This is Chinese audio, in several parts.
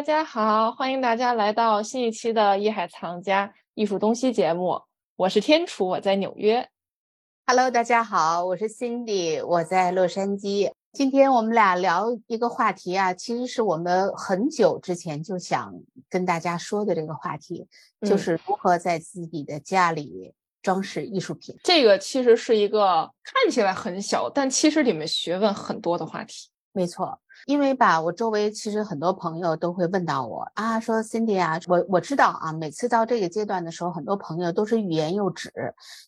大家好，欢迎大家来到新一期的《艺海藏家艺术东西》节目。我是天楚，我在纽约。Hello，大家好，我是 Cindy，我在洛杉矶。今天我们俩聊一个话题啊，其实是我们很久之前就想跟大家说的这个话题，就是如何在自己的家里装饰艺术品。这个其实是一个看起来很小，但其实里面学问很多的话题。没错。因为吧，我周围其实很多朋友都会问到我啊，说 Cindy 啊，我我知道啊，每次到这个阶段的时候，很多朋友都是欲言又止，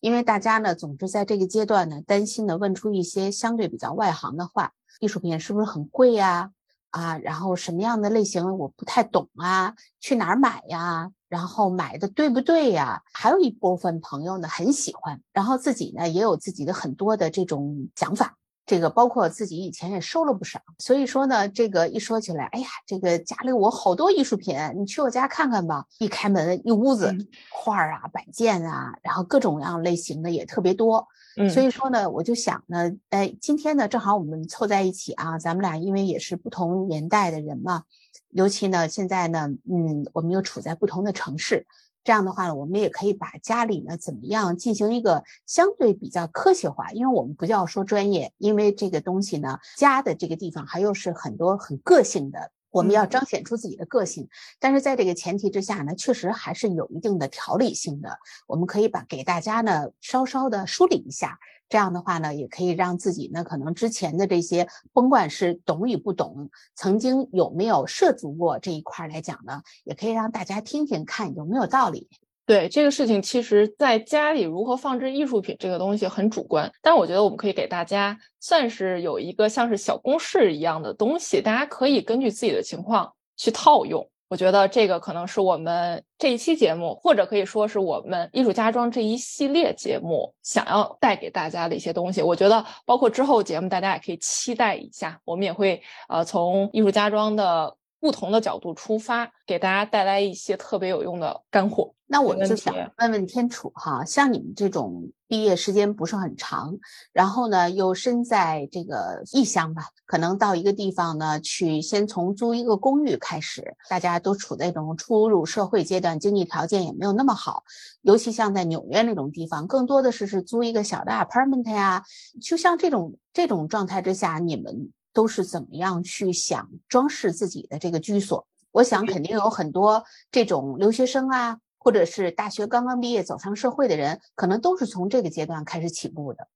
因为大家呢，总是在这个阶段呢，担心的问出一些相对比较外行的话，艺术品是不是很贵呀？啊，然后什么样的类型我不太懂啊，去哪儿买呀？然后买的对不对呀？还有一部分朋友呢，很喜欢，然后自己呢，也有自己的很多的这种想法。这个包括自己以前也收了不少，所以说呢，这个一说起来，哎呀，这个家里我好多艺术品，你去我家看看吧。一开门，一屋子画儿啊、摆件啊，然后各种各样类型的也特别多。所以说呢，我就想呢，哎，今天呢，正好我们凑在一起啊，咱们俩因为也是不同年代的人嘛，尤其呢，现在呢，嗯，我们又处在不同的城市。这样的话呢，我们也可以把家里呢怎么样进行一个相对比较科学化，因为我们不叫说专业，因为这个东西呢，家的这个地方还有是很多很个性的，我们要彰显出自己的个性。但是在这个前提之下呢，确实还是有一定的条理性的，我们可以把给大家呢稍稍的梳理一下。这样的话呢，也可以让自己呢，可能之前的这些，甭管是懂与不懂，曾经有没有涉足过这一块来讲呢，也可以让大家听听看有没有道理。对这个事情，其实在家里如何放置艺术品这个东西很主观，但我觉得我们可以给大家算是有一个像是小公式一样的东西，大家可以根据自己的情况去套用。我觉得这个可能是我们这一期节目，或者可以说是我们艺术家装这一系列节目想要带给大家的一些东西。我觉得包括之后节目，大家也可以期待一下，我们也会呃从艺术家装的不同的角度出发，给大家带来一些特别有用的干货。那我就想问问天楚哈，像你们这种毕业时间不是很长，然后呢又身在这个异乡吧，可能到一个地方呢去，先从租一个公寓开始，大家都处在一种初入社会阶段，经济条件也没有那么好，尤其像在纽约那种地方，更多的是是租一个小的 apartment 呀。就像这种这种状态之下，你们都是怎么样去想装饰自己的这个居所？我想肯定有很多这种留学生啊。或者是大学刚刚毕业走上社会的人，可能都是从这个阶段开始起步的。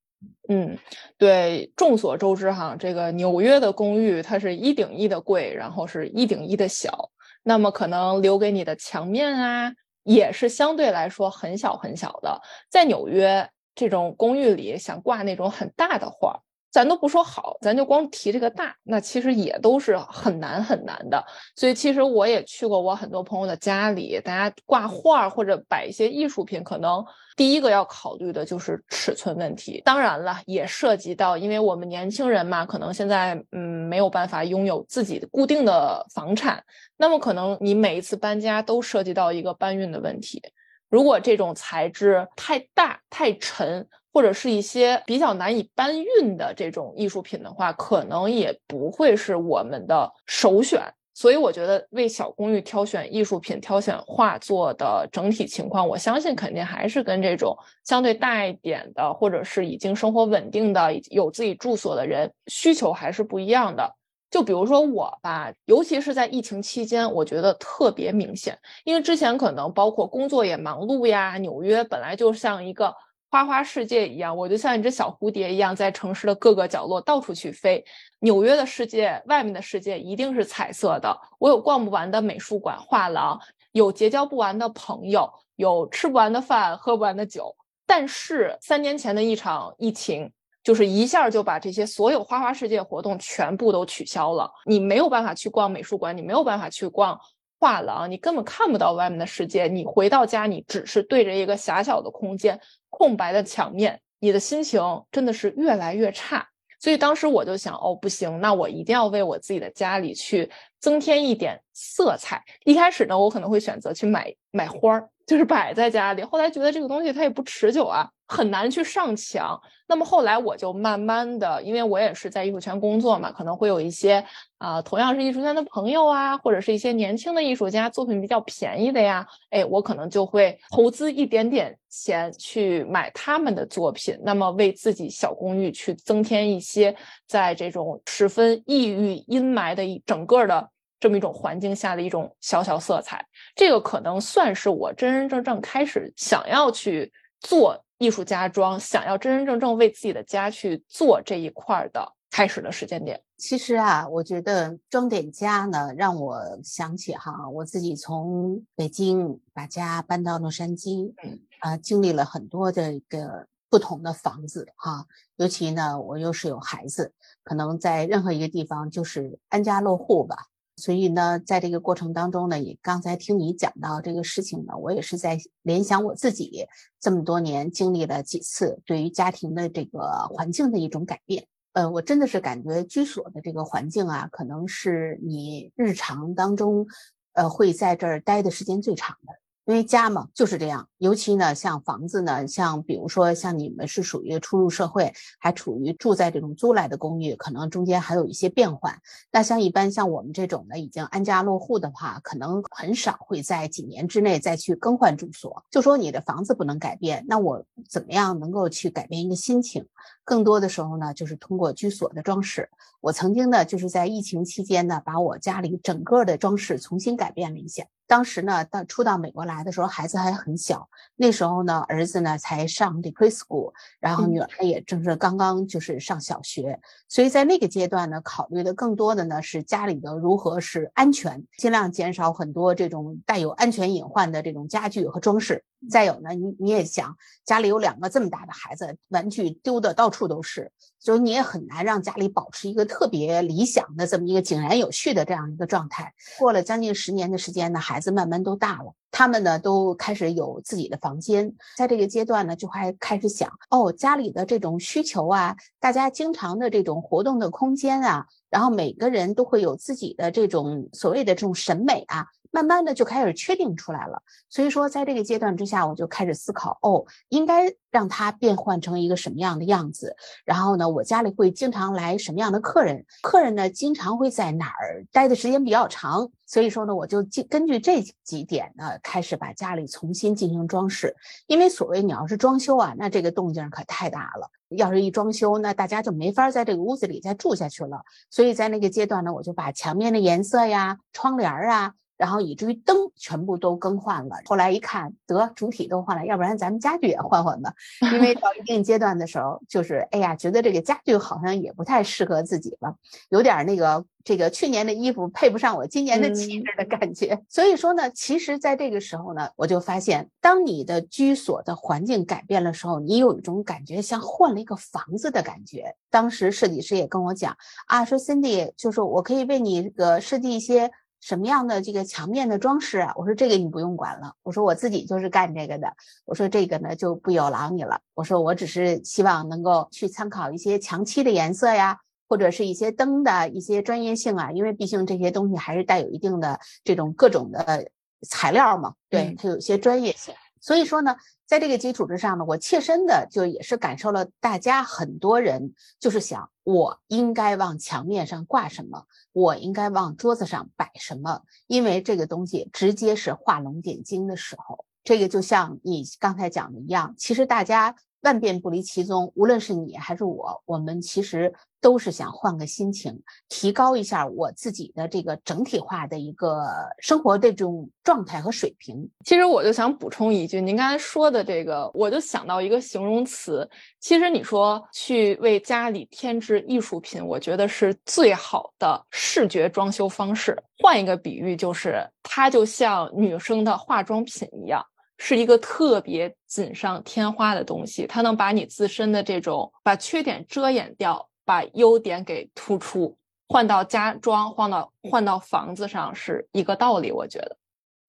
嗯，对，众所周知哈，这个纽约的公寓它是一顶一的贵，然后是一顶一的小，那么可能留给你的墙面啊，也是相对来说很小很小的。在纽约这种公寓里，想挂那种很大的画。咱都不说好，咱就光提这个大，那其实也都是很难很难的。所以其实我也去过我很多朋友的家里，大家挂画或者摆一些艺术品，可能第一个要考虑的就是尺寸问题。当然了，也涉及到，因为我们年轻人嘛，可能现在嗯没有办法拥有自己固定的房产，那么可能你每一次搬家都涉及到一个搬运的问题。如果这种材质太大太沉。或者是一些比较难以搬运的这种艺术品的话，可能也不会是我们的首选。所以我觉得为小公寓挑选艺术品、挑选画作的整体情况，我相信肯定还是跟这种相对大一点的，或者是已经生活稳定的、有自己住所的人需求还是不一样的。就比如说我吧，尤其是在疫情期间，我觉得特别明显，因为之前可能包括工作也忙碌呀，纽约本来就像一个。花花世界一样，我就像一只小蝴蝶一样，在城市的各个角落到处去飞。纽约的世界，外面的世界一定是彩色的。我有逛不完的美术馆、画廊，有结交不完的朋友，有吃不完的饭、喝不完的酒。但是三年前的一场疫情，就是一下就把这些所有花花世界活动全部都取消了。你没有办法去逛美术馆，你没有办法去逛。画廊，你根本看不到外面的世界。你回到家，你只是对着一个狭小的空间、空白的墙面，你的心情真的是越来越差。所以当时我就想，哦，不行，那我一定要为我自己的家里去增添一点色彩。一开始呢，我可能会选择去买买花儿，就是摆在家里。后来觉得这个东西它也不持久啊，很难去上墙。那么后来我就慢慢的，因为我也是在艺术圈工作嘛，可能会有一些啊，同样是艺术圈的朋友啊，或者是一些年轻的艺术家，作品比较便宜的呀，哎，我可能就会投资一点点钱去买他们的作品，那么为自己小公寓去增添一些在这种十分抑郁阴霾的一整个的这么一种环境下的一种小小色彩。这个可能算是我真真正正开始想要去做。艺术家装想要真真正正为自己的家去做这一块的开始的时间点，其实啊，我觉得装点家呢，让我想起哈，我自己从北京把家搬到洛杉矶，啊，经历了很多的一个不同的房子哈，尤其呢，我又是有孩子，可能在任何一个地方就是安家落户吧。所以呢，在这个过程当中呢，也刚才听你讲到这个事情呢，我也是在联想我自己这么多年经历了几次对于家庭的这个环境的一种改变。呃，我真的是感觉居所的这个环境啊，可能是你日常当中，呃，会在这儿待的时间最长的。因为家嘛就是这样，尤其呢，像房子呢，像比如说像你们是属于初入社会，还处于住在这种租来的公寓，可能中间还有一些变换。那像一般像我们这种呢，已经安家落户的话，可能很少会在几年之内再去更换住所。就说你的房子不能改变，那我怎么样能够去改变一个心情？更多的时候呢，就是通过居所的装饰。我曾经呢，就是在疫情期间呢，把我家里整个的装饰重新改变了一下。当时呢，到初到美国来的时候，孩子还很小。那时候呢，儿子呢才上的 preschool，然后女儿也正是刚刚就是上小学。所以在那个阶段呢，考虑的更多的呢是家里的如何是安全，尽量减少很多这种带有安全隐患的这种家具和装饰。再有呢，你你也想家里有两个这么大的孩子，玩具丢的到处都是，所以你也很难让家里保持一个特别理想的这么一个井然有序的这样一个状态。过了将近十年的时间呢，孩子慢慢都大了，他们呢都开始有自己的房间，在这个阶段呢，就还开始想哦，家里的这种需求啊，大家经常的这种活动的空间啊，然后每个人都会有自己的这种所谓的这种审美啊。慢慢的就开始确定出来了，所以说在这个阶段之下，我就开始思考，哦，应该让它变换成一个什么样的样子。然后呢，我家里会经常来什么样的客人？客人呢，经常会在哪儿待的时间比较长？所以说呢，我就根据这几点呢，开始把家里重新进行装饰。因为所谓你要是装修啊，那这个动静可太大了。要是一装修，那大家就没法在这个屋子里再住下去了。所以在那个阶段呢，我就把墙面的颜色呀、窗帘啊。然后以至于灯全部都更换了。后来一看，得主体都换了，要不然咱们家具也换换吧。因为到一定阶段的时候，就是哎呀，觉得这个家具好像也不太适合自己了，有点那个这个去年的衣服配不上我今年的气质的感觉。所以说呢，其实在这个时候呢，我就发现，当你的居所的环境改变的时候，你有一种感觉像换了一个房子的感觉。当时设计师也跟我讲啊，说 Cindy，就是我可以为你这个设计一些。什么样的这个墙面的装饰啊？我说这个你不用管了。我说我自己就是干这个的。我说这个呢就不有劳你了。我说我只是希望能够去参考一些墙漆的颜色呀，或者是一些灯的一些专业性啊，因为毕竟这些东西还是带有一定的这种各种的材料嘛，对它有些专业性。所以说呢，在这个基础之上呢，我切身的就也是感受了大家很多人就是想，我应该往墙面上挂什么，我应该往桌子上摆什么，因为这个东西直接是画龙点睛的时候，这个就像你刚才讲的一样，其实大家。万变不离其宗，无论是你还是我，我们其实都是想换个心情，提高一下我自己的这个整体化的一个生活的这种状态和水平。其实我就想补充一句，您刚才说的这个，我就想到一个形容词。其实你说去为家里添置艺术品，我觉得是最好的视觉装修方式。换一个比喻，就是它就像女生的化妆品一样。是一个特别锦上添花的东西，它能把你自身的这种把缺点遮掩掉，把优点给突出。换到家装，换到换到房子上是一个道理，我觉得。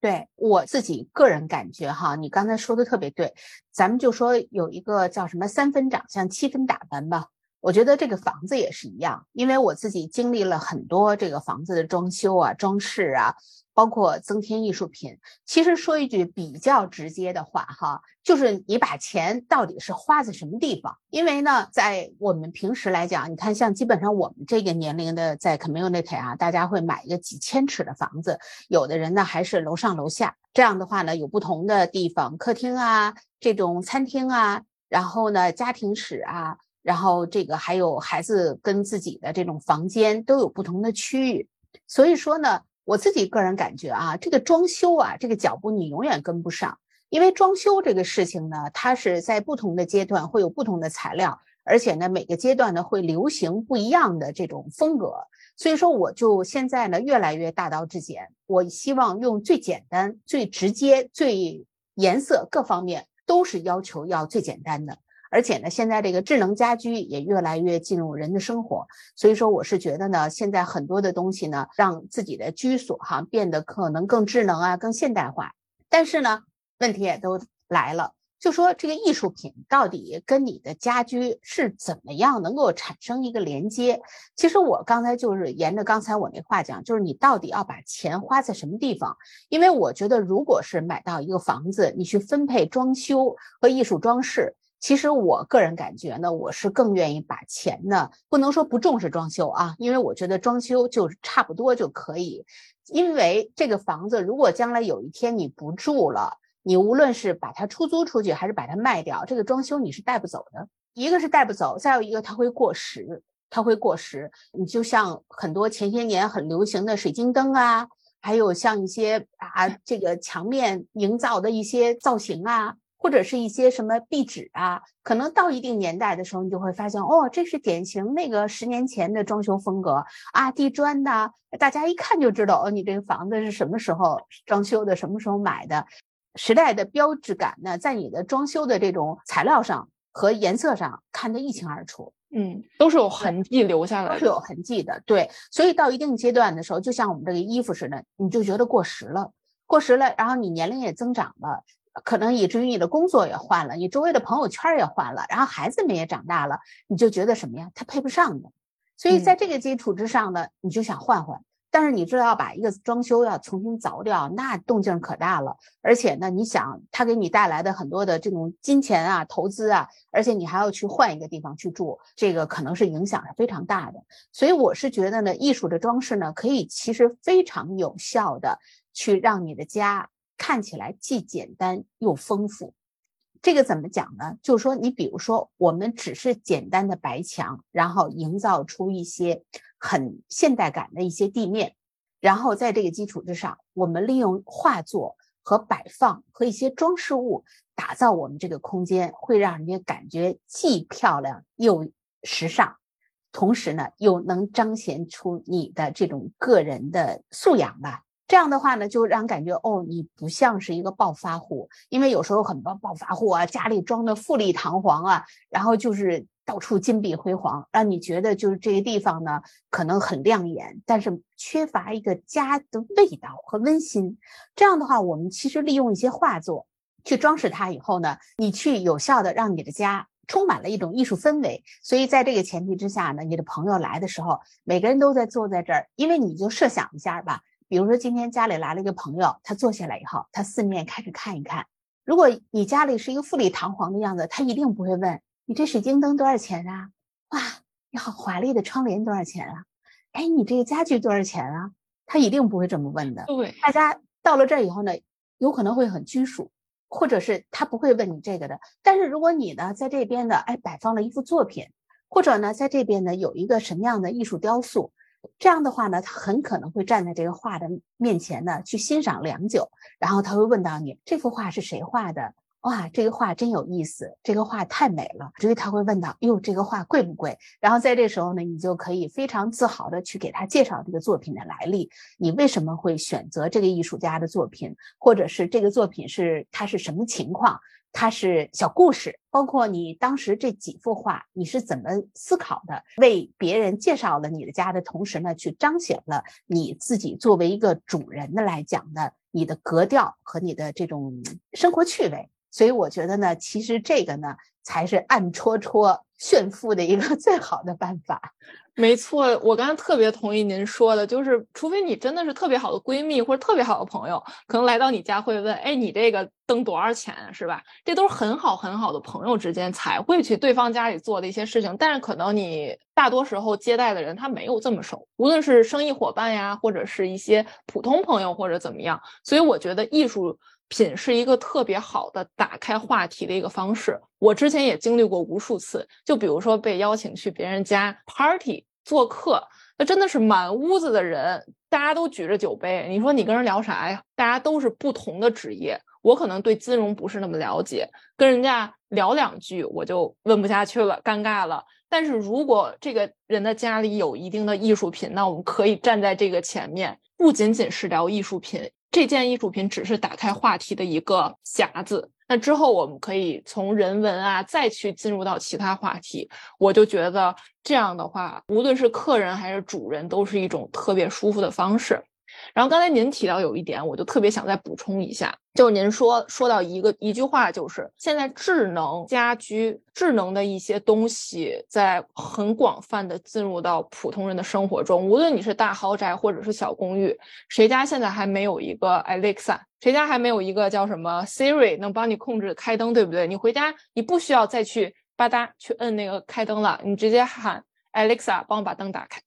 对我自己个人感觉哈，你刚才说的特别对。咱们就说有一个叫什么三分长相七分打扮吧。我觉得这个房子也是一样，因为我自己经历了很多这个房子的装修啊、装饰啊，包括增添艺术品。其实说一句比较直接的话，哈，就是你把钱到底是花在什么地方？因为呢，在我们平时来讲，你看像基本上我们这个年龄的在 community 啊，大家会买一个几千尺的房子，有的人呢还是楼上楼下。这样的话呢，有不同的地方，客厅啊，这种餐厅啊，然后呢，家庭室啊。然后这个还有孩子跟自己的这种房间都有不同的区域，所以说呢，我自己个人感觉啊，这个装修啊，这个脚步你永远跟不上，因为装修这个事情呢，它是在不同的阶段会有不同的材料，而且呢，每个阶段呢会流行不一样的这种风格，所以说我就现在呢越来越大道至简，我希望用最简单、最直接、最颜色各方面都是要求要最简单的。而且呢，现在这个智能家居也越来越进入人的生活，所以说我是觉得呢，现在很多的东西呢，让自己的居所哈变得可能更智能啊，更现代化。但是呢，问题也都来了，就说这个艺术品到底跟你的家居是怎么样能够产生一个连接？其实我刚才就是沿着刚才我那话讲，就是你到底要把钱花在什么地方？因为我觉得，如果是买到一个房子，你去分配装修和艺术装饰。其实我个人感觉呢，我是更愿意把钱呢，不能说不重视装修啊，因为我觉得装修就差不多就可以。因为这个房子如果将来有一天你不住了，你无论是把它出租出去还是把它卖掉，这个装修你是带不走的。一个是带不走，再有一个它会过时，它会过时。你就像很多前些年很流行的水晶灯啊，还有像一些啊这个墙面营造的一些造型啊。或者是一些什么壁纸啊，可能到一定年代的时候，你就会发现，哦，这是典型那个十年前的装修风格啊，地砖呐，大家一看就知道，哦，你这个房子是什么时候装修的，什么时候买的，时代的标志感呢，在你的装修的这种材料上和颜色上看得一清二楚。嗯，都是有痕迹留下来，都是有痕迹的。对，所以到一定阶段的时候，就像我们这个衣服似的，你就觉得过时了，过时了，然后你年龄也增长了。可能以至于你的工作也换了，你周围的朋友圈也换了，然后孩子们也长大了，你就觉得什么呀？他配不上的。所以在这个基础之上呢，你就想换换。但是你知道要把一个装修要重新凿掉，那动静可大了。而且呢，你想他给你带来的很多的这种金钱啊、投资啊，而且你还要去换一个地方去住，这个可能是影响是非常大的。所以我是觉得呢，艺术的装饰呢，可以其实非常有效的去让你的家。看起来既简单又丰富，这个怎么讲呢？就是说，你比如说，我们只是简单的白墙，然后营造出一些很现代感的一些地面，然后在这个基础之上，我们利用画作和摆放和一些装饰物打造我们这个空间，会让人家感觉既漂亮又时尚，同时呢，又能彰显出你的这种个人的素养吧。这样的话呢，就让感觉哦，你不像是一个暴发户，因为有时候很多暴发户啊，家里装的富丽堂皇啊，然后就是到处金碧辉煌，让你觉得就是这个地方呢可能很亮眼，但是缺乏一个家的味道和温馨。这样的话，我们其实利用一些画作去装饰它以后呢，你去有效的让你的家充满了一种艺术氛围。所以在这个前提之下呢，你的朋友来的时候，每个人都在坐在这儿，因为你就设想一下吧。比如说，今天家里来了一个朋友，他坐下来以后，他四面开始看一看。如果你家里是一个富丽堂皇的样子，他一定不会问你这水晶灯多少钱啊？哇，你好华丽的窗帘多少钱啊？哎，你这个家具多少钱啊？他一定不会这么问的。对，大家到了这儿以后呢，有可能会很拘束，或者是他不会问你这个的。但是如果你呢，在这边呢哎摆放了一幅作品，或者呢，在这边呢有一个什么样的艺术雕塑。这样的话呢，他很可能会站在这个画的面前呢，去欣赏良久，然后他会问到你这幅画是谁画的？哇，这个画真有意思，这个画太美了。所以他会问到，哟，这个画贵不贵？然后在这时候呢，你就可以非常自豪的去给他介绍这个作品的来历，你为什么会选择这个艺术家的作品，或者是这个作品是它是什么情况？它是小故事，包括你当时这几幅画，你是怎么思考的？为别人介绍了你的家的同时呢，去彰显了你自己作为一个主人的来讲的你的格调和你的这种生活趣味。所以我觉得呢，其实这个呢才是暗戳戳炫富的一个 最好的办法。没错，我刚才特别同意您说的，就是除非你真的是特别好的闺蜜或者特别好的朋友，可能来到你家会问，哎，你这个灯多少钱，是吧？这都是很好很好的朋友之间才会去对方家里做的一些事情。但是可能你大多时候接待的人他没有这么熟，无论是生意伙伴呀，或者是一些普通朋友或者怎么样。所以我觉得艺术。品是一个特别好的打开话题的一个方式。我之前也经历过无数次，就比如说被邀请去别人家 party 做客，那真的是满屋子的人，大家都举着酒杯。你说你跟人聊啥呀？大家都是不同的职业，我可能对金融不是那么了解，跟人家聊两句我就问不下去了，尴尬了。但是如果这个人的家里有一定的艺术品，那我们可以站在这个前面，不仅仅是聊艺术品。这件艺术品只是打开话题的一个匣子，那之后我们可以从人文啊再去进入到其他话题。我就觉得这样的话，无论是客人还是主人，都是一种特别舒服的方式。然后刚才您提到有一点，我就特别想再补充一下，就是您说说到一个一句话，就是现在智能家居、智能的一些东西在很广泛的进入到普通人的生活中，无论你是大豪宅或者是小公寓，谁家现在还没有一个 Alexa？谁家还没有一个叫什么 Siri 能帮你控制开灯，对不对？你回家你不需要再去吧嗒去摁那个开灯了，你直接喊 Alexa 帮我把灯打开。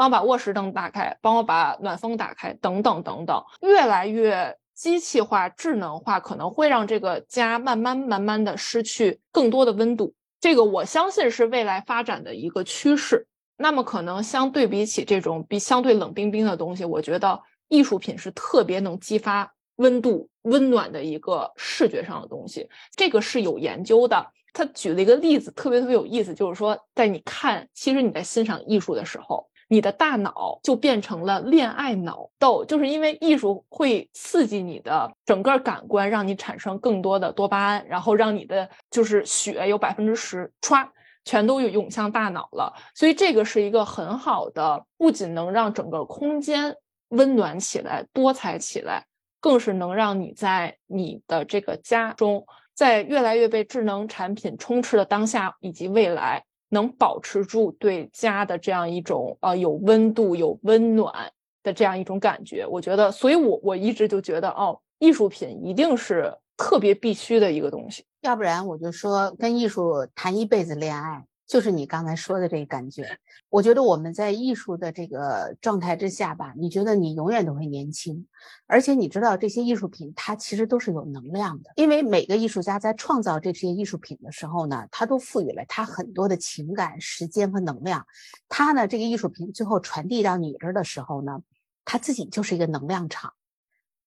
帮我把卧室灯打开，帮我把暖风打开，等等等等，越来越机器化、智能化，可能会让这个家慢慢慢慢的失去更多的温度。这个我相信是未来发展的一个趋势。那么可能相对比起这种比相对冷冰冰的东西，我觉得艺术品是特别能激发温度、温暖的一个视觉上的东西。这个是有研究的。他举了一个例子，特别特别有意思，就是说在你看，其实你在欣赏艺术的时候。你的大脑就变成了恋爱脑豆，就是因为艺术会刺激你的整个感官，让你产生更多的多巴胺，然后让你的就是血有百分之十歘全都涌向大脑了。所以这个是一个很好的，不仅能让整个空间温暖起来、多彩起来，更是能让你在你的这个家中，在越来越被智能产品充斥的当下以及未来。能保持住对家的这样一种呃有温度、有温暖的这样一种感觉，我觉得，所以我我一直就觉得，哦，艺术品一定是特别必须的一个东西，要不然我就说跟艺术谈一辈子恋爱。就是你刚才说的这个感觉，我觉得我们在艺术的这个状态之下吧，你觉得你永远都会年轻，而且你知道这些艺术品它其实都是有能量的，因为每个艺术家在创造这些艺术品的时候呢，他都赋予了他很多的情感、时间和能量，他呢这个艺术品最后传递到你这儿的时候呢，他自己就是一个能量场。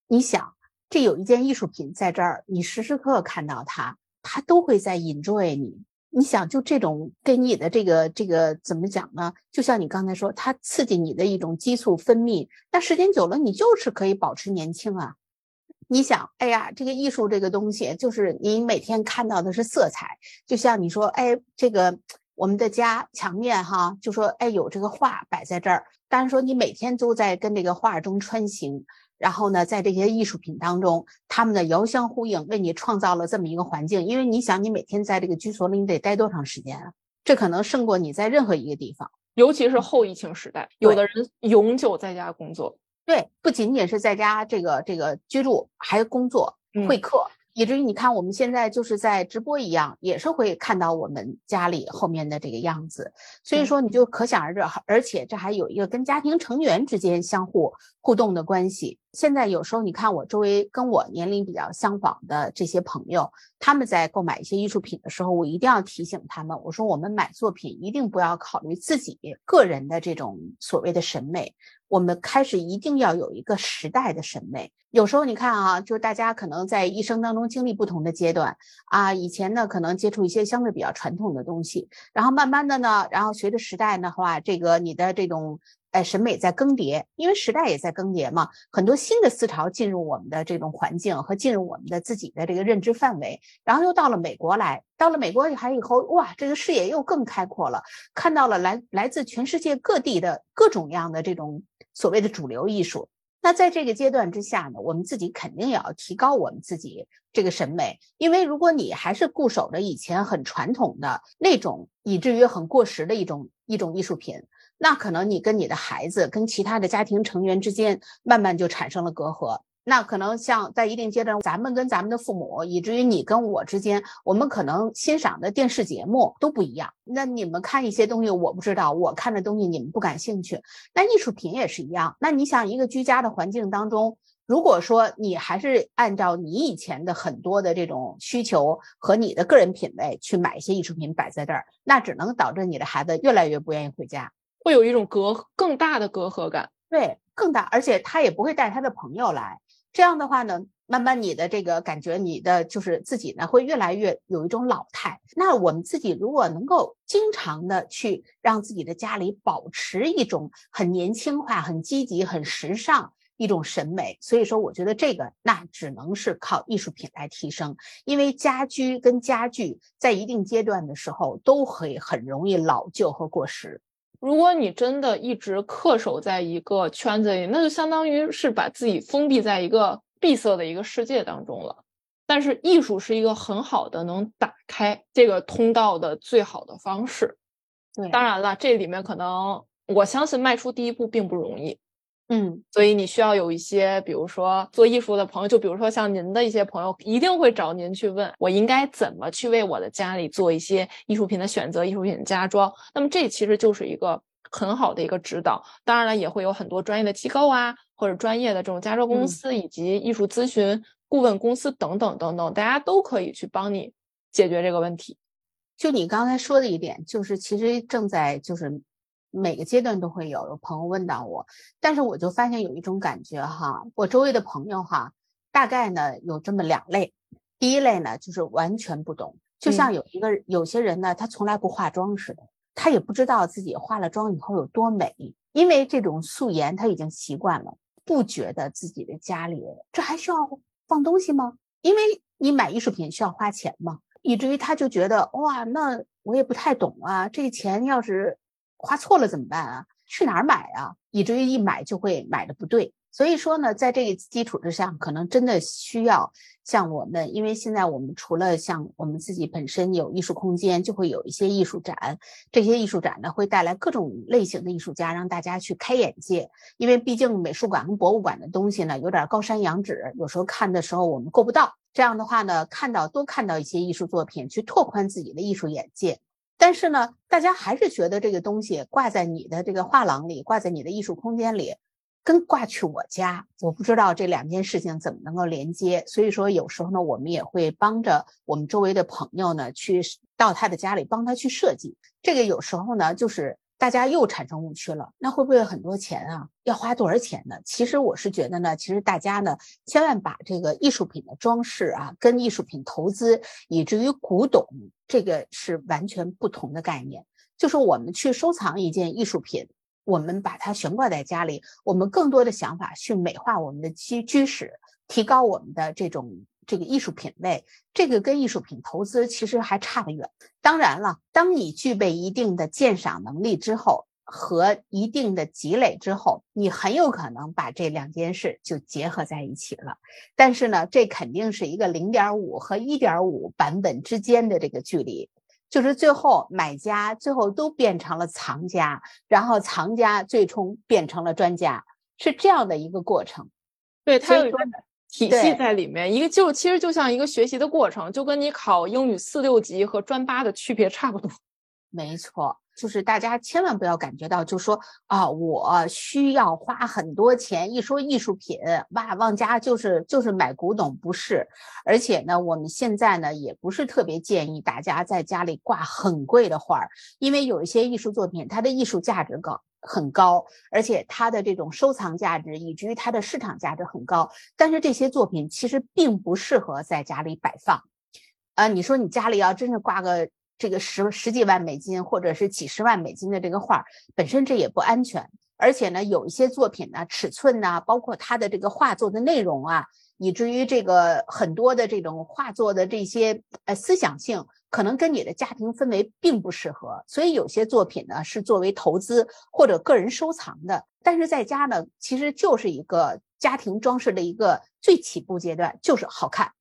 你想，这有一件艺术品在这儿，你时时刻刻看到它，它都会在 enjoy 你。你想，就这种给你的这个这个怎么讲呢？就像你刚才说，它刺激你的一种激素分泌，那时间久了，你就是可以保持年轻啊。你想，哎呀，这个艺术这个东西，就是你每天看到的是色彩，就像你说，哎，这个我们的家墙面哈，就说，哎，有这个画摆在这儿，但是说你每天都在跟这个画中穿行。然后呢，在这些艺术品当中，他们的遥相呼应，为你创造了这么一个环境。因为你想，你每天在这个居所里，你得待多长时间啊？这可能胜过你在任何一个地方。尤其是后疫情时代，有的人永久在家工作。对，不仅仅是在家这个这个居住，还工作、会客。以至于你看，我们现在就是在直播一样，也是会看到我们家里后面的这个样子。所以说，你就可想而知，而且这还有一个跟家庭成员之间相互互动的关系。现在有时候你看我周围跟我年龄比较相仿的这些朋友，他们在购买一些艺术品的时候，我一定要提醒他们，我说我们买作品一定不要考虑自己个人的这种所谓的审美。我们开始一定要有一个时代的审美。有时候你看啊，就是大家可能在一生当中经历不同的阶段啊，以前呢可能接触一些相对比较传统的东西，然后慢慢的呢，然后随着时代的话，这个你的这种。哎，审美在更迭，因为时代也在更迭嘛，很多新的思潮进入我们的这种环境和进入我们的自己的这个认知范围，然后又到了美国来，到了美国还以后，哇，这个视野又更开阔了，看到了来来自全世界各地的各种样的这种所谓的主流艺术，那在这个阶段之下呢，我们自己肯定也要提高我们自己这个审美，因为如果你还是固守着以前很传统的那种，以至于很过时的一种一种艺术品，那可能你跟你的孩子、跟其他的家庭成员之间，慢慢就产生了隔阂。那可能像在一定阶段，咱们跟咱们的父母，以至于你跟我之间，我们可能欣赏的电视节目都不一样。那你们看一些东西，我不知道；我看的东西，你们不感兴趣。那艺术品也是一样。那你想，一个居家的环境当中，如果说你还是按照你以前的很多的这种需求和你的个人品味去买一些艺术品摆在这儿，那只能导致你的孩子越来越不愿意回家，会有一种隔更大的隔阂感。对，更大，而且他也不会带他的朋友来。这样的话呢，慢慢你的这个感觉，你的就是自己呢，会越来越有一种老态。那我们自己如果能够经常的去让自己的家里保持一种很年轻化、很积极、很时尚一种审美，所以说我觉得这个那只能是靠艺术品来提升。因为家居跟家具在一定阶段的时候都会很容易老旧和过时。如果你真的一直恪守在一个圈子里，那就相当于是把自己封闭在一个闭塞的一个世界当中了。但是艺术是一个很好的能打开这个通道的最好的方式。对，当然了，这里面可能我相信迈出第一步并不容易。嗯，所以你需要有一些，比如说做艺术的朋友，就比如说像您的一些朋友，一定会找您去问我应该怎么去为我的家里做一些艺术品的选择、艺术品的家装。那么这其实就是一个很好的一个指导。当然了，也会有很多专业的机构啊，或者专业的这种家装公司以及艺术咨询顾问公司等等等等，大家都可以去帮你解决这个问题。就你刚才说的一点，就是其实正在就是。每个阶段都会有有朋友问到我，但是我就发现有一种感觉哈，我周围的朋友哈，大概呢有这么两类。第一类呢就是完全不懂，就像有一个有些人呢，他从来不化妆似的，他也不知道自己化了妆以后有多美，因为这种素颜他已经习惯了，不觉得自己的家里这还需要放东西吗？因为你买艺术品需要花钱嘛，以至于他就觉得哇，那我也不太懂啊，这钱要是。花错了怎么办啊？去哪儿买啊？以至于一买就会买的不对。所以说呢，在这个基础之上，可能真的需要像我们，因为现在我们除了像我们自己本身有艺术空间，就会有一些艺术展。这些艺术展呢，会带来各种类型的艺术家，让大家去开眼界。因为毕竟美术馆跟博物馆的东西呢，有点高山仰止，有时候看的时候我们够不到。这样的话呢，看到多看到一些艺术作品，去拓宽自己的艺术眼界。但是呢，大家还是觉得这个东西挂在你的这个画廊里，挂在你的艺术空间里，跟挂去我家，我不知道这两件事情怎么能够连接。所以说，有时候呢，我们也会帮着我们周围的朋友呢，去到他的家里帮他去设计。这个有时候呢，就是。大家又产生误区了，那会不会很多钱啊？要花多少钱呢？其实我是觉得呢，其实大家呢，千万把这个艺术品的装饰啊，跟艺术品投资，以至于古董，这个是完全不同的概念。就是我们去收藏一件艺术品，我们把它悬挂在家里，我们更多的想法去美化我们的居居室，提高我们的这种。这个艺术品味，这个跟艺术品投资其实还差得远。当然了，当你具备一定的鉴赏能力之后，和一定的积累之后，你很有可能把这两件事就结合在一起了。但是呢，这肯定是一个零点五和一点五版本之间的这个距离，就是最后买家最后都变成了藏家，然后藏家最终变成了专家，是这样的一个过程。对，他有一个。体系在里面，一个就其实就像一个学习的过程，就跟你考英语四六级和专八的区别差不多。没错，就是大家千万不要感觉到，就说啊，我需要花很多钱。一说艺术品，哇，往家就是就是买古董，不是。而且呢，我们现在呢，也不是特别建议大家在家里挂很贵的画儿，因为有一些艺术作品，它的艺术价值高。很高，而且它的这种收藏价值以至于它的市场价值很高，但是这些作品其实并不适合在家里摆放。啊，你说你家里要真是挂个这个十十几万美金或者是几十万美金的这个画，本身这也不安全。而且呢，有一些作品呢，尺寸呢，包括它的这个画作的内容啊，以至于这个很多的这种画作的这些呃思想性。可能跟你的家庭氛围并不适合，所以有些作品呢是作为投资或者个人收藏的，但是在家呢其实就是一个家庭装饰的一个最起步阶段，就是好看、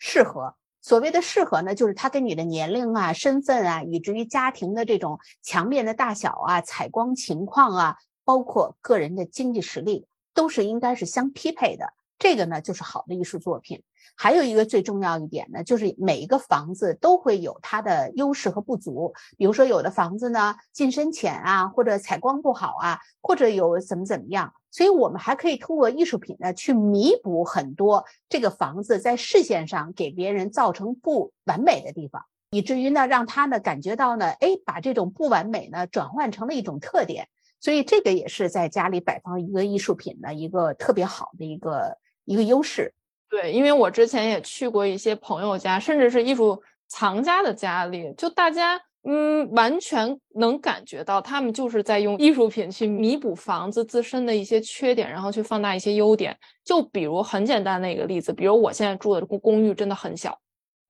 适合。所谓的适合呢，就是它跟你的年龄啊、身份啊，以至于家庭的这种墙面的大小啊、采光情况啊，包括个人的经济实力，都是应该是相匹配的。这个呢，就是好的艺术作品。还有一个最重要一点呢，就是每一个房子都会有它的优势和不足。比如说，有的房子呢进深浅啊，或者采光不好啊，或者有怎么怎么样。所以我们还可以通过艺术品呢，去弥补很多这个房子在视线上给别人造成不完美的地方，以至于呢，让他呢感觉到呢，哎，把这种不完美呢转换成了一种特点。所以这个也是在家里摆放一个艺术品的一个特别好的一个一个优势。对，因为我之前也去过一些朋友家，甚至是艺术藏家的家里，就大家嗯，完全能感觉到他们就是在用艺术品去弥补房子自身的一些缺点，然后去放大一些优点。就比如很简单的一个例子，比如我现在住的公公寓真的很小，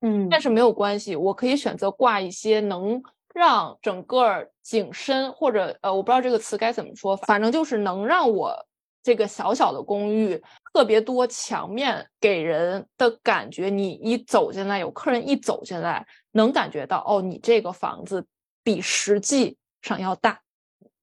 嗯，但是没有关系，我可以选择挂一些能让整个景深或者呃，我不知道这个词该怎么说，反正就是能让我。这个小小的公寓特别多墙面，给人的感觉，你一走进来，有客人一走进来，能感觉到哦，你这个房子比实际上要大，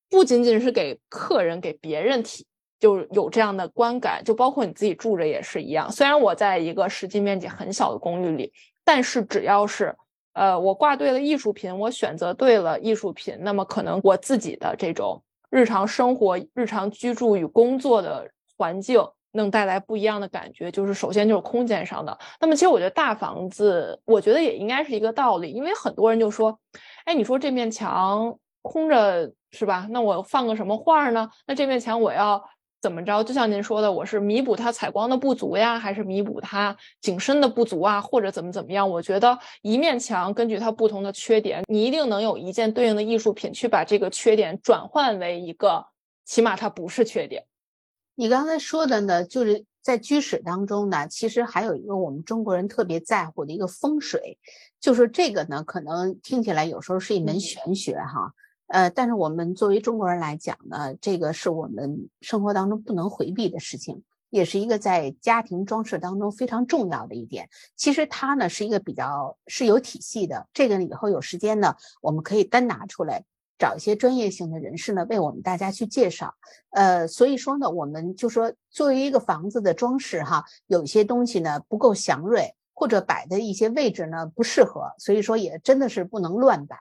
不仅仅是给客人，给别人体就有这样的观感，就包括你自己住着也是一样。虽然我在一个实际面积很小的公寓里，但是只要是呃，我挂对了艺术品，我选择对了艺术品，那么可能我自己的这种。日常生活、日常居住与工作的环境能带来不一样的感觉，就是首先就是空间上的。那么其实我觉得大房子，我觉得也应该是一个道理，因为很多人就说，哎，你说这面墙空着是吧？那我放个什么画呢？那这面墙我要。怎么着？就像您说的，我是弥补它采光的不足呀，还是弥补它景深的不足啊，或者怎么怎么样？我觉得一面墙根据它不同的缺点，你一定能有一件对应的艺术品去把这个缺点转换为一个，起码它不是缺点。你刚才说的呢，就是在居室当中呢，其实还有一个我们中国人特别在乎的一个风水，就是这个呢，可能听起来有时候是一门玄学哈。呃，但是我们作为中国人来讲呢，这个是我们生活当中不能回避的事情，也是一个在家庭装饰当中非常重要的一点。其实它呢是一个比较是有体系的，这个以后有时间呢，我们可以单拿出来找一些专业性的人士呢为我们大家去介绍。呃，所以说呢，我们就说作为一个房子的装饰哈，有一些东西呢不够祥瑞，或者摆的一些位置呢不适合，所以说也真的是不能乱摆。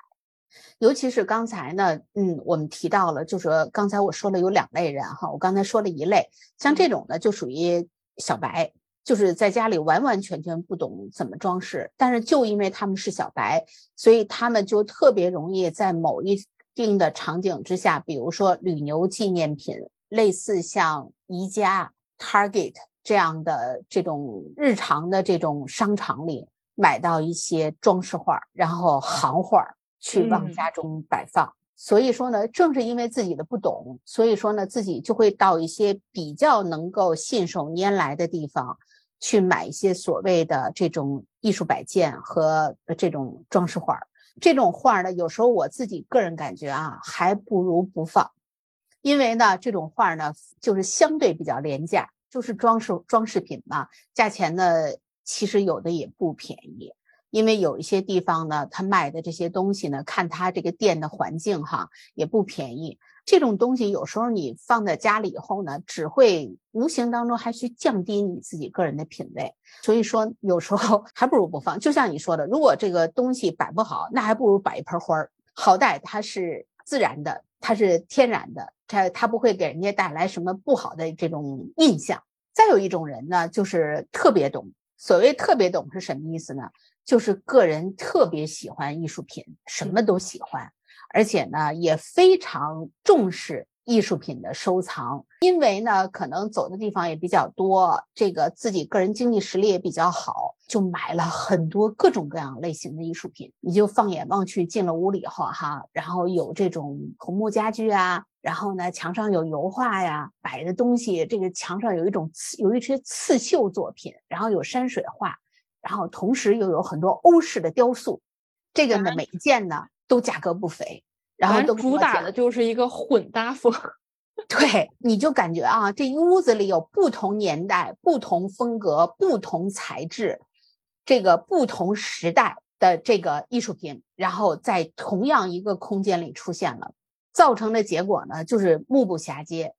尤其是刚才呢，嗯，我们提到了，就是说刚才我说了有两类人哈，我刚才说了一类，像这种呢就属于小白，就是在家里完完全全不懂怎么装饰，但是就因为他们是小白，所以他们就特别容易在某一定的场景之下，比如说旅游纪念品，类似像宜家、Target 这样的这种日常的这种商场里买到一些装饰画，然后行画。去往家中摆放，所以说呢，正是因为自己的不懂，所以说呢，自己就会到一些比较能够信手拈来的地方去买一些所谓的这种艺术摆件和这种装饰画。这种画呢，有时候我自己个人感觉啊，还不如不放，因为呢，这种画呢，就是相对比较廉价，就是装饰装饰品嘛，价钱呢，其实有的也不便宜。因为有一些地方呢，他卖的这些东西呢，看他这个店的环境哈，也不便宜。这种东西有时候你放在家里以后呢，只会无形当中还去降低你自己个人的品味。所以说，有时候还不如不放。就像你说的，如果这个东西摆不好，那还不如摆一盆花儿，好歹它是自然的，它是天然的，它它不会给人家带来什么不好的这种印象。再有一种人呢，就是特别懂。所谓特别懂是什么意思呢？就是个人特别喜欢艺术品，什么都喜欢，而且呢也非常重视艺术品的收藏。因为呢可能走的地方也比较多，这个自己个人经济实力也比较好，就买了很多各种各样类型的艺术品。你就放眼望去，进了屋里以后哈，然后有这种红木家具啊，然后呢墙上有油画呀，摆的东西，这个墙上有一种刺，有一些刺绣作品，然后有山水画。然后同时又有很多欧式的雕塑，这个呢每一件呢都价格不菲，然后都主打的就是一个混搭风。对，你就感觉啊，这一屋子里有不同年代、不同风格、不同材质，这个不同时代的这个艺术品，然后在同样一个空间里出现了，造成的结果呢，就是目不暇接。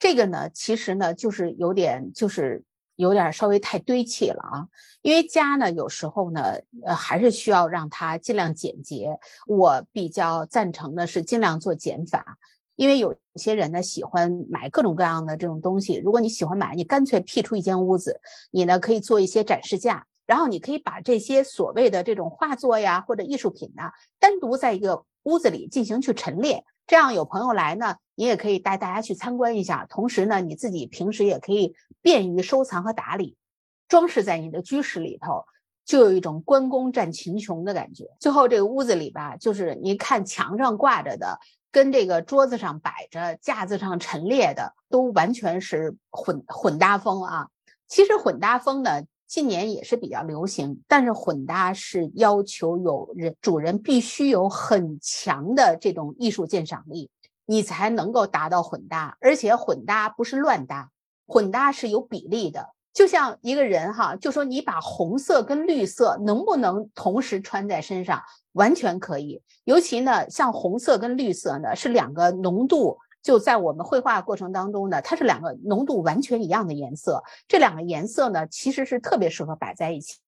这个呢，其实呢，就是有点，就是有点稍微太堆砌了啊。因为家呢，有时候呢，呃，还是需要让它尽量简洁。我比较赞成的是尽量做减法。因为有些人呢喜欢买各种各样的这种东西，如果你喜欢买，你干脆辟出一间屋子，你呢可以做一些展示架，然后你可以把这些所谓的这种画作呀或者艺术品呢，单独在一个屋子里进行去陈列，这样有朋友来呢，你也可以带大家去参观一下，同时呢你自己平时也可以便于收藏和打理，装饰在你的居室里头，就有一种关公战秦琼的感觉。最后这个屋子里吧，就是你看墙上挂着的。跟这个桌子上摆着、架子上陈列的都完全是混混搭风啊！其实混搭风呢，近年也是比较流行，但是混搭是要求有人主人必须有很强的这种艺术鉴赏力，你才能够达到混搭，而且混搭不是乱搭，混搭是有比例的。就像一个人哈，就说你把红色跟绿色能不能同时穿在身上，完全可以。尤其呢，像红色跟绿色呢，是两个浓度，就在我们绘画过程当中呢，它是两个浓度完全一样的颜色。这两个颜色呢，其实是特别适合摆在一起。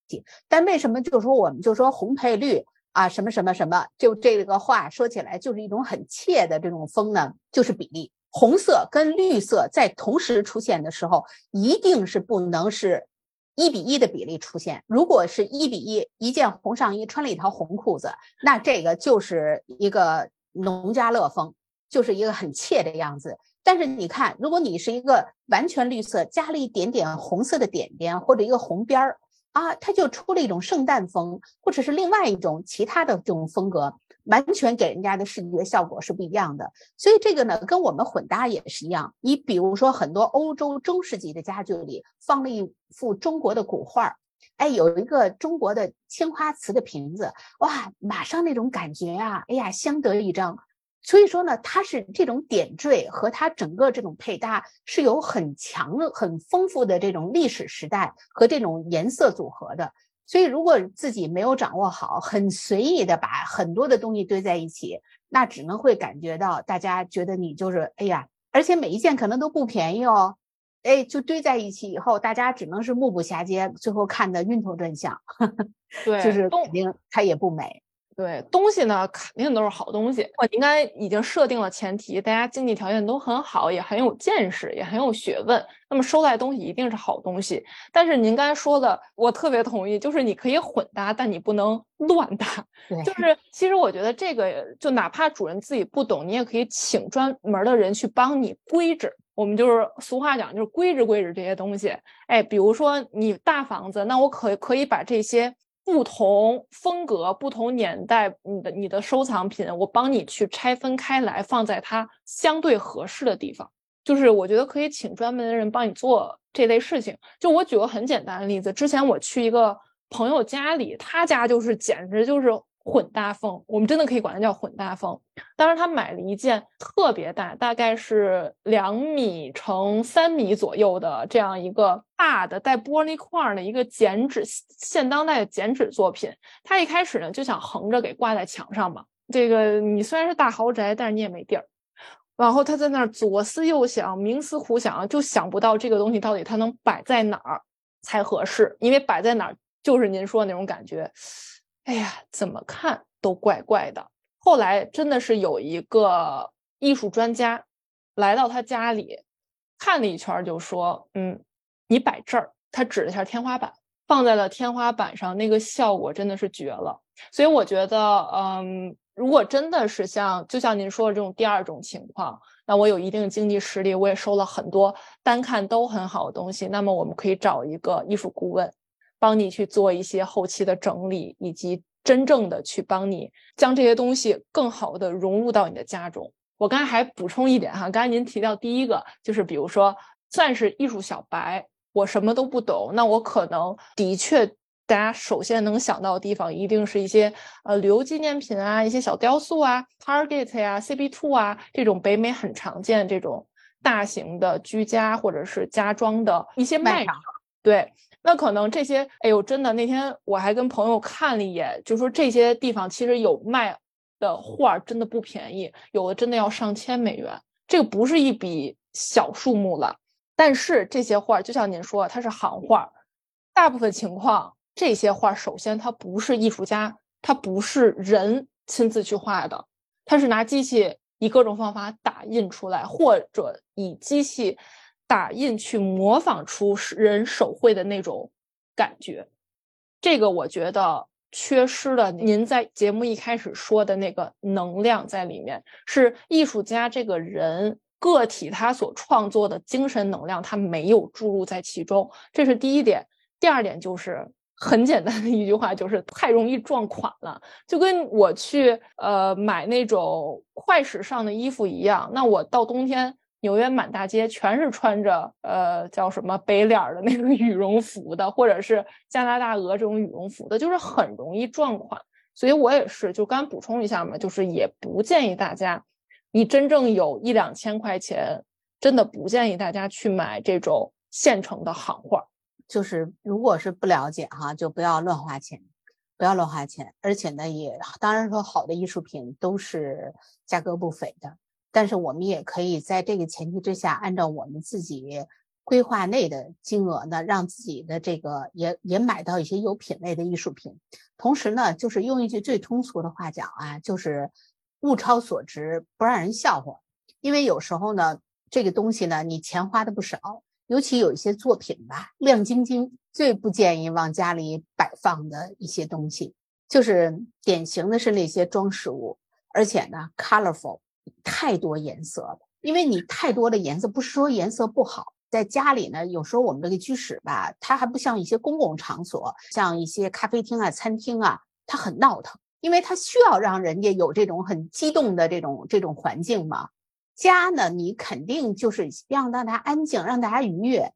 但为什么就说我们就说红配绿啊，什么什么什么，就这个话说起来就是一种很怯的这种风呢？就是比例。红色跟绿色在同时出现的时候，一定是不能是一比一的比例出现。如果是一比一，一件红上衣穿了一条红裤子，那这个就是一个农家乐风，就是一个很怯的样子。但是你看，如果你是一个完全绿色，加了一点点红色的点点或者一个红边儿啊，它就出了一种圣诞风，或者是另外一种其他的这种风格。完全给人家的视觉效果是不一样的，所以这个呢，跟我们混搭也是一样。你比如说，很多欧洲中世纪的家具里放了一幅中国的古画儿，哎，有一个中国的青花瓷的瓶子，哇，马上那种感觉呀，哎呀，相得益彰。所以说呢，它是这种点缀和它整个这种配搭是有很强、很丰富的这种历史时代和这种颜色组合的。所以，如果自己没有掌握好，很随意的把很多的东西堆在一起，那只能会感觉到大家觉得你就是哎呀，而且每一件可能都不便宜哦，哎，就堆在一起以后，大家只能是目不暇接，最后看的晕头转向，对，就是肯定它也不美。对东西呢，肯定都是好东西。我应该已经设定了前提，大家经济条件都很好，也很有见识，也很有学问。那么收来东西一定是好东西。但是您刚才说的，我特别同意，就是你可以混搭，但你不能乱搭。就是其实我觉得这个，就哪怕主人自己不懂，你也可以请专门的人去帮你规制。我们就是俗话讲，就是规制规制这些东西。哎，比如说你大房子，那我可可以把这些。不同风格、不同年代，你的你的收藏品，我帮你去拆分开来，放在它相对合适的地方。就是我觉得可以请专门的人帮你做这类事情。就我举个很简单的例子，之前我去一个朋友家里，他家就是简直就是。混搭风，我们真的可以管它叫混搭风。当时他买了一件特别大，大概是两米乘三米左右的这样一个大的带玻璃框的一个剪纸现当代的剪纸作品。他一开始呢就想横着给挂在墙上嘛。这个你虽然是大豪宅，但是你也没地儿。然后他在那儿左思右想，冥思苦想，就想不到这个东西到底它能摆在哪儿才合适，因为摆在哪儿就是您说的那种感觉。哎呀，怎么看都怪怪的。后来真的是有一个艺术专家来到他家里看了一圈，就说：“嗯，你摆这儿。”他指了一下天花板，放在了天花板上，那个效果真的是绝了。所以我觉得，嗯，如果真的是像就像您说的这种第二种情况，那我有一定经济实力，我也收了很多单看都很好的东西，那么我们可以找一个艺术顾问。帮你去做一些后期的整理，以及真正的去帮你将这些东西更好的融入到你的家中。我刚才还补充一点哈，刚才您提到第一个就是，比如说算是艺术小白，我什么都不懂，那我可能的确大家首先能想到的地方，一定是一些呃旅游纪念品啊，一些小雕塑啊，Target 呀，CB Two 啊这种北美很常见这种大型的居家或者是家装的一些卖场。对，那可能这些，哎呦，真的，那天我还跟朋友看了一眼，就说这些地方其实有卖的画，真的不便宜，有的真的要上千美元，这个不是一笔小数目了。但是这些画，就像您说，它是行画，大部分情况，这些画首先它不是艺术家，它不是人亲自去画的，它是拿机器以各种方法打印出来，或者以机器。打印去模仿出人手绘的那种感觉，这个我觉得缺失了。您在节目一开始说的那个能量在里面，是艺术家这个人个体他所创作的精神能量，他没有注入在其中，这是第一点。第二点就是很简单的一句话，就是太容易撞款了，就跟我去呃买那种快时尚的衣服一样，那我到冬天。纽约满大街全是穿着呃叫什么北脸的那个羽绒服的，或者是加拿大鹅这种羽绒服的，就是很容易撞款。所以我也是，就刚补充一下嘛，就是也不建议大家，你真正有一两千块钱，真的不建议大家去买这种现成的行货。就是如果是不了解哈，就不要乱花钱，不要乱花钱。而且呢，也当然说好的艺术品都是价格不菲的。但是我们也可以在这个前提之下，按照我们自己规划内的金额呢，让自己的这个也也买到一些有品位的艺术品。同时呢，就是用一句最通俗的话讲啊，就是物超所值不让人笑话。因为有时候呢，这个东西呢，你钱花的不少，尤其有一些作品吧，亮晶晶，最不建议往家里摆放的一些东西，就是典型的是那些装饰物，而且呢，colorful。太多颜色了，因为你太多的颜色，不是说颜色不好。在家里呢，有时候我们这个居室吧，它还不像一些公共场所，像一些咖啡厅啊、餐厅啊，它很闹腾，因为它需要让人家有这种很激动的这种这种环境嘛。家呢，你肯定就是让让它安静，让大家愉悦。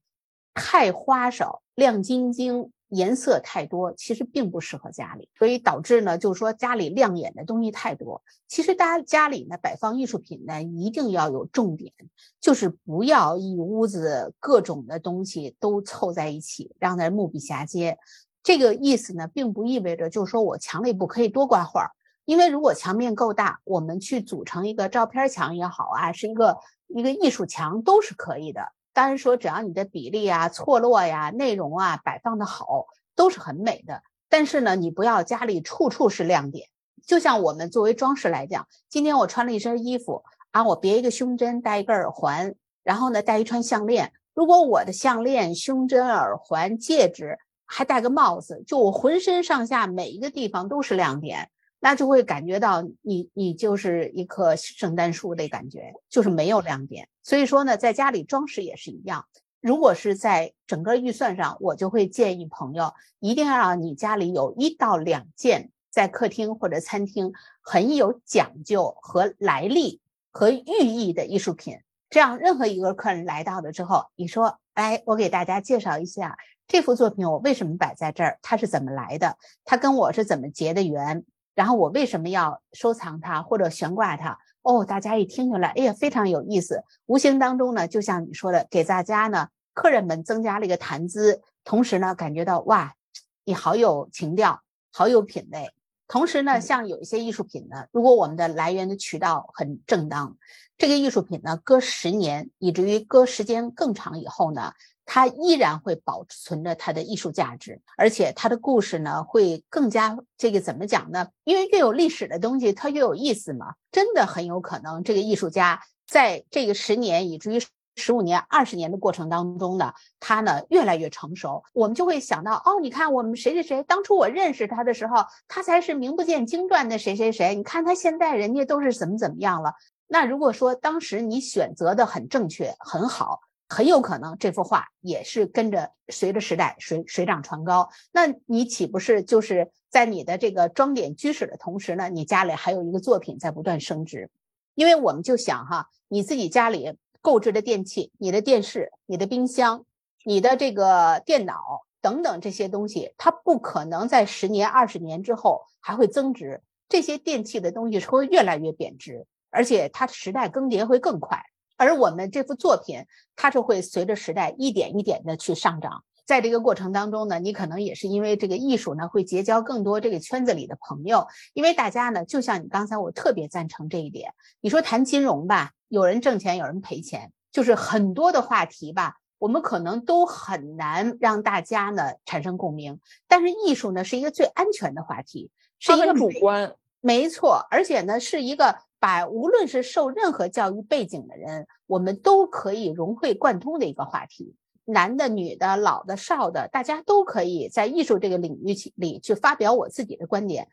太花哨、亮晶晶。颜色太多，其实并不适合家里，所以导致呢，就是说家里亮眼的东西太多。其实大家家里呢摆放艺术品呢，一定要有重点，就是不要一屋子各种的东西都凑在一起，让人目不暇接。这个意思呢，并不意味着就是说我墙里不可以多挂画，因为如果墙面够大，我们去组成一个照片墙也好啊，是一个一个艺术墙都是可以的。当然说，只要你的比例啊、错落呀、内容啊摆放的好，都是很美的。但是呢，你不要家里处处是亮点。就像我们作为装饰来讲，今天我穿了一身衣服啊，我别一个胸针，戴一个耳环，然后呢戴一串项链。如果我的项链、胸针、耳环、戒指还戴个帽子，就我浑身上下每一个地方都是亮点。那就会感觉到你你就是一棵圣诞树的感觉，就是没有亮点。所以说呢，在家里装饰也是一样。如果是在整个预算上，我就会建议朋友一定要让你家里有一到两件在客厅或者餐厅很有讲究和来历和寓意的艺术品。这样，任何一个客人来到了之后，你说：“哎，我给大家介绍一下这幅作品，我为什么摆在这儿？它是怎么来的？它跟我是怎么结的缘？”然后我为什么要收藏它或者悬挂它？哦，大家一听出来，哎呀，非常有意思。无形当中呢，就像你说的，给大家呢，客人们增加了一个谈资，同时呢，感觉到哇，你好有情调，好有品味。同时呢，像有一些艺术品呢，如果我们的来源的渠道很正当，这个艺术品呢，搁十年，以至于搁时间更长以后呢。它依然会保存着它的艺术价值，而且它的故事呢会更加这个怎么讲呢？因为越有历史的东西，它越有意思嘛。真的很有可能，这个艺术家在这个十年以至于十五年、二十年的过程当中呢，他呢越来越成熟。我们就会想到，哦，你看我们谁谁谁，当初我认识他的时候，他才是名不见经传的谁谁谁。你看他现在人家都是怎么怎么样了？那如果说当时你选择的很正确、很好。很有可能这幅画也是跟着随着时代水水涨船高，那你岂不是就是在你的这个装点居室的同时呢？你家里还有一个作品在不断升值，因为我们就想哈，你自己家里购置的电器，你的电视、你的冰箱、你的这个电脑等等这些东西，它不可能在十年、二十年之后还会增值，这些电器的东西是会越来越贬值，而且它时代更迭会更快。而我们这幅作品，它是会随着时代一点一点的去上涨。在这个过程当中呢，你可能也是因为这个艺术呢，会结交更多这个圈子里的朋友。因为大家呢，就像你刚才，我特别赞成这一点。你说谈金融吧，有人挣钱，有人赔钱，就是很多的话题吧，我们可能都很难让大家呢产生共鸣。但是艺术呢，是一个最安全的话题，是一个主观，没错，而且呢，是一个把无论是受任何教育背景的人，我们都可以融会贯通的一个话题。男的、女的、老的、少的，大家都可以在艺术这个领域里去发表我自己的观点。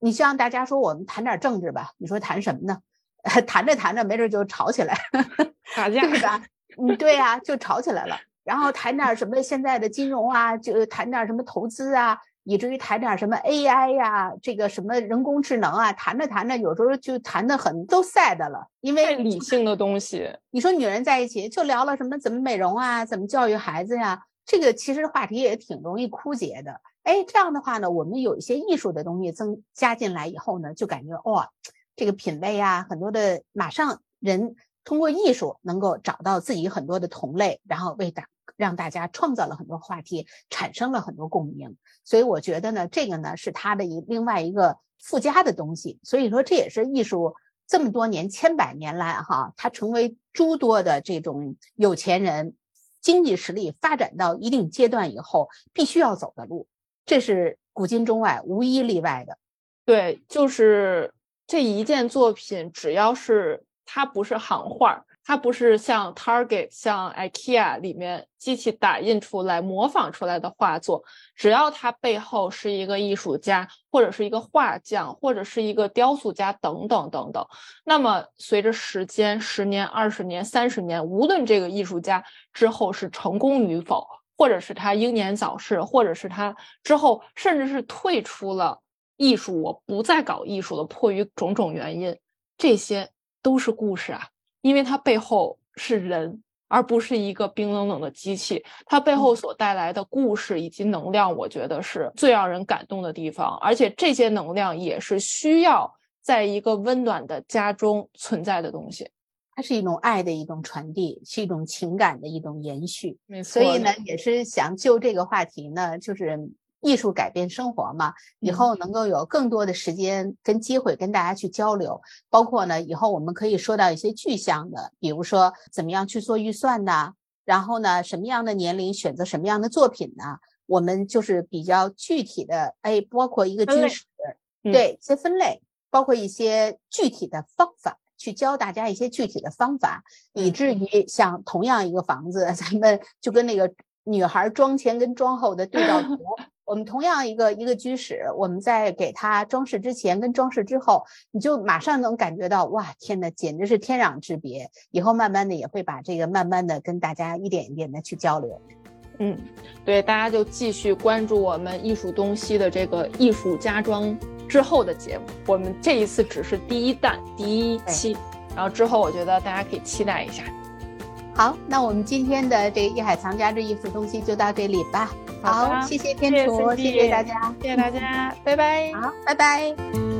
你希望大家说我们谈点政治吧？你说谈什么呢？谈着谈着，没准就吵起来，打架对吧？嗯，对呀，就吵起来了。然后谈点什么现在的金融啊，就谈点什么投资啊。以至于谈点什么 AI 呀，这个什么人工智能啊，谈着谈着，有时候就谈的很都 sad 了，因为理性的东西。你说女人在一起就聊了什么怎么美容啊，怎么教育孩子呀，这个其实话题也挺容易枯竭的。哎，这样的话呢，我们有一些艺术的东西增加进来以后呢，就感觉哇，这个品味啊，很多的马上人通过艺术能够找到自己很多的同类，然后为大。让大家创造了很多话题，产生了很多共鸣，所以我觉得呢，这个呢是它的一另外一个附加的东西。所以说，这也是艺术这么多年、千百年来哈，它成为诸多的这种有钱人经济实力发展到一定阶段以后必须要走的路，这是古今中外无一例外的。对，就是这一件作品，只要是它不是行话。它不是像 Target、像 IKEA 里面机器打印出来、模仿出来的画作，只要它背后是一个艺术家，或者是一个画匠，或者是一个雕塑家等等等等，那么随着时间，十年、二十年、三十年，无论这个艺术家之后是成功与否，或者是他英年早逝，或者是他之后甚至是退出了艺术，我不再搞艺术了，迫于种种原因，这些都是故事啊。因为它背后是人，而不是一个冰冷冷的机器。它背后所带来的故事以及能量，我觉得是最让人感动的地方。而且这些能量也是需要在一个温暖的家中存在的东西。它是一种爱的一种传递，是一种情感的一种延续。没错。所以呢，也是想就这个话题呢，就是。艺术改变生活嘛，以后能够有更多的时间跟机会跟大家去交流，包括呢，以后我们可以说到一些具象的，比如说怎么样去做预算呢？然后呢，什么样的年龄选择什么样的作品呢？我们就是比较具体的，哎，包括一个居室，对，一些分类，包括一些具体的方法，去教大家一些具体的方法，以至于像同样一个房子，咱们就跟那个女孩妆前跟妆后的对照图。我们同样一个一个居室，我们在给它装饰之前跟装饰之后，你就马上能感觉到，哇，天呐，简直是天壤之别。以后慢慢的也会把这个慢慢的跟大家一点一点的去交流。嗯，对，大家就继续关注我们艺术东西的这个艺术家装之后的节目。我们这一次只是第一弹第一期，然后之后我觉得大家可以期待一下。好，那我们今天的这个艺海藏家这艺术东西就到这里吧。好，谢谢天厨，谢谢大家，谢谢大家，拜拜。好，拜拜。